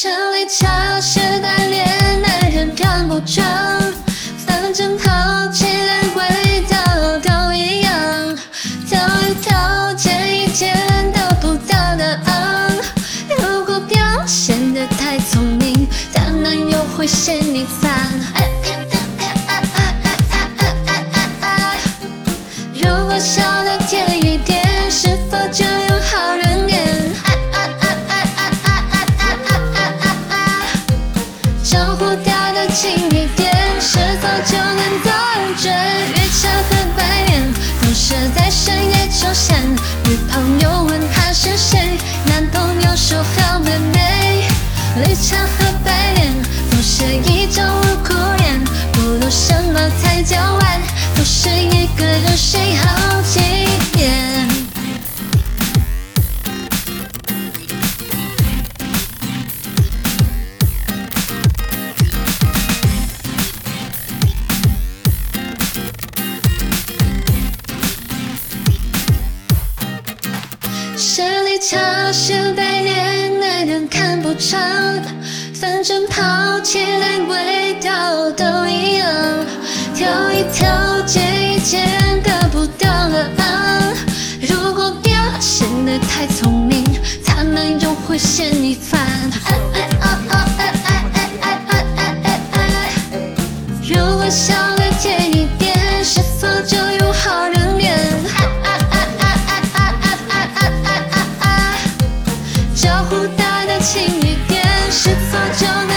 城里超市锻炼，男人看不穿，反正好起来味道都一样，挑一挑，捡一捡，都不到案。如果表现得太聪明，他那又会嫌你烦。如果笑。不掉的轻一点，是手就能到着。绿茶和白莲总是在深夜出现。女朋友问他是谁，男朋友说好妹妹。绿茶和白莲总是一见无哭眼。不懂什么才叫爱，都是一个人睡好静。茶是百年来人看不穿。反正泡起来味道都一样。跳一跳招呼打得轻一点是否就